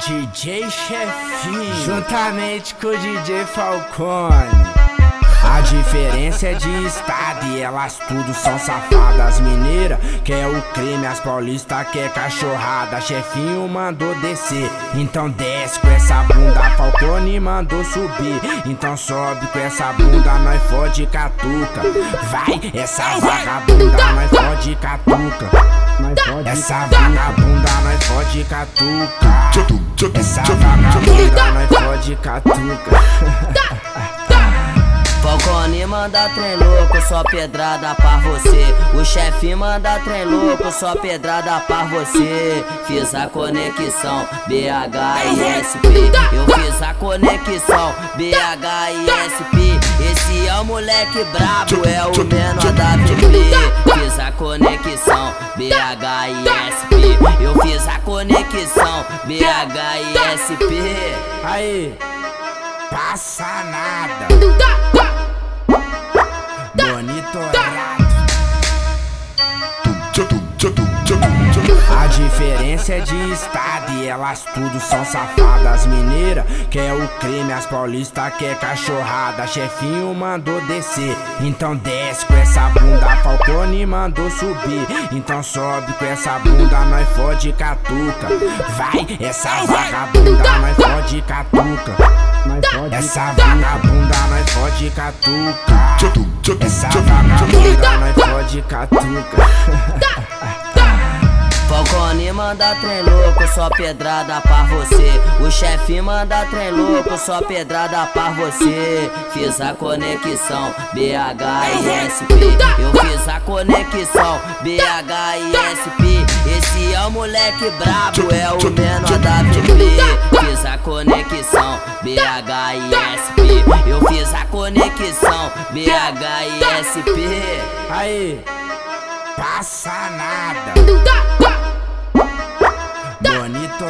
DJ Chefinho, juntamente com o DJ Falcone. A diferença é de estado e elas tudo são safadas mineiras. Quer o crime, as paulistas quer cachorrada. Chefinho mandou descer, então desce com essa bunda. Falcone mandou subir, então sobe com essa bunda. Nós fode catuca. Vai, essa vagabunda, nós fode catuca. Essa vagabunda fode catuca Essa vagabunda nós fode catuca Falcone manda trem louco, só pedrada pra você. O chefe manda trem louco, só pedrada pra você. Fiz a conexão BH e SP. Eu fiz a conexão BH e SP. Esse é o moleque brabo, é o menor da VP. Conexão BH e SP. Eu fiz a conexão BH e SP. Aí, passa nada. A diferença é de estado e elas tudo são safadas mineiras. Quer o crime, as paulistas quer cachorrada. Chefinho mandou descer, então desce com essa bunda. Falcone mandou subir, então sobe com essa bunda. Nós fode catuca. Vai, essa vagabunda, nós fode catuca. Essa vagabunda nós fode catuca Essa vagabunda nós fode catuca Falcone manda trem louco, só pedrada pra você. O chefe manda trem louco, só pedrada pra você. Fiz a conexão BH e SP. Eu fiz a conexão BH e SP. Esse é o moleque brabo, é o menor da VP. Fiz a conexão BH e SP. Eu fiz a conexão BH e SP. Aí, passa nada. Bonito.